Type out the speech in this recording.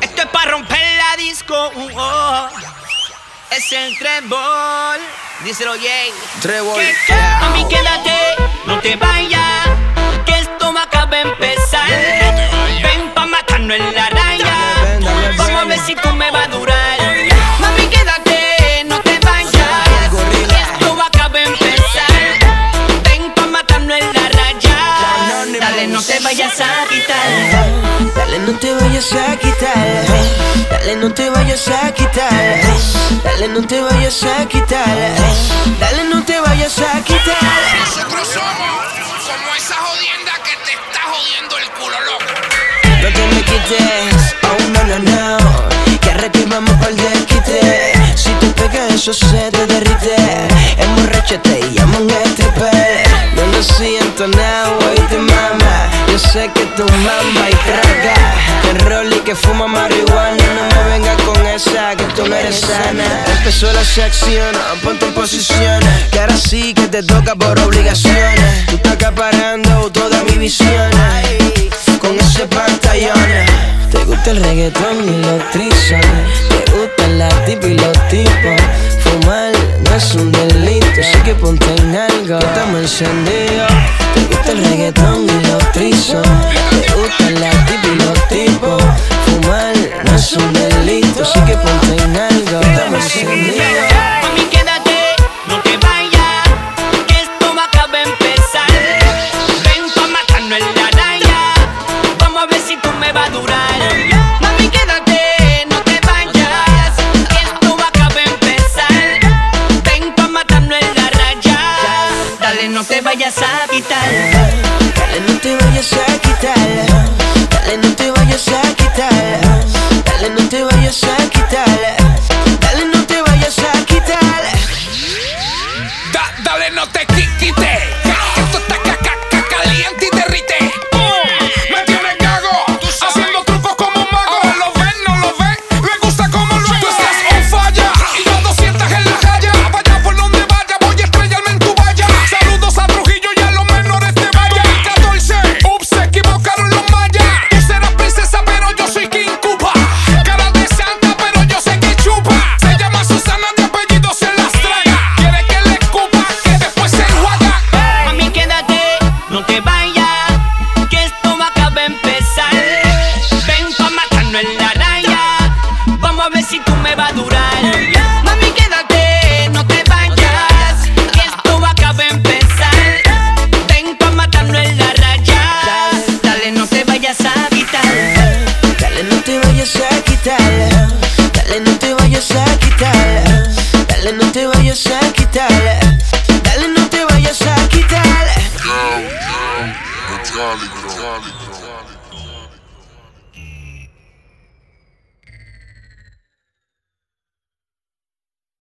Esto es para romper la disco. Uh, oh. Es el trebol. Díselo, Jay. Trebol. A mí quédate, no te vayas. Que esto me acaba de empezar. Vayas a quitar. Dale, no te vayas a quitar. Dale, no te vayas a quitar. Dale, no te vayas a quitar. Dale, no te vayas a quitar. Nosotros somos como esa jodienda que te está jodiendo el culo loco. No te me quites, oh no, no, no. Que requimamos por el quite. Si te pegas, eso se te derrite. Emborrachate y llama un stripper. No lo siento. Yo que tu mamá y traga. Que rol y que fuma marihuana. No me vengas con esa, que tú no eres sana. Empezó la sección, ponte en posición. Que ahora sí que te toca por obligaciones. Tú estás acaparando toda mi visión con ese pantallón. Te gusta el reggaetón y los trizos. Te gustan las tipas y los tipos. Fumar no es un delito, así que ponte en algo. Estamos encendidos. Te gusta el reggaetón y los no te vayas a quitar. Dale, no te vayas a quitar. Si tú me vas a durar. Mami, quédate, no te vayas, que esto acaba de empezar. Ven pa' matarnos en la raya, dale, no te vayas a quitar. Dale, no te vayas a quitar. Dale, no te vayas a quitar. Dale, no te vayas a quitar. Dale, no te vayas a quitar. Yo, yo.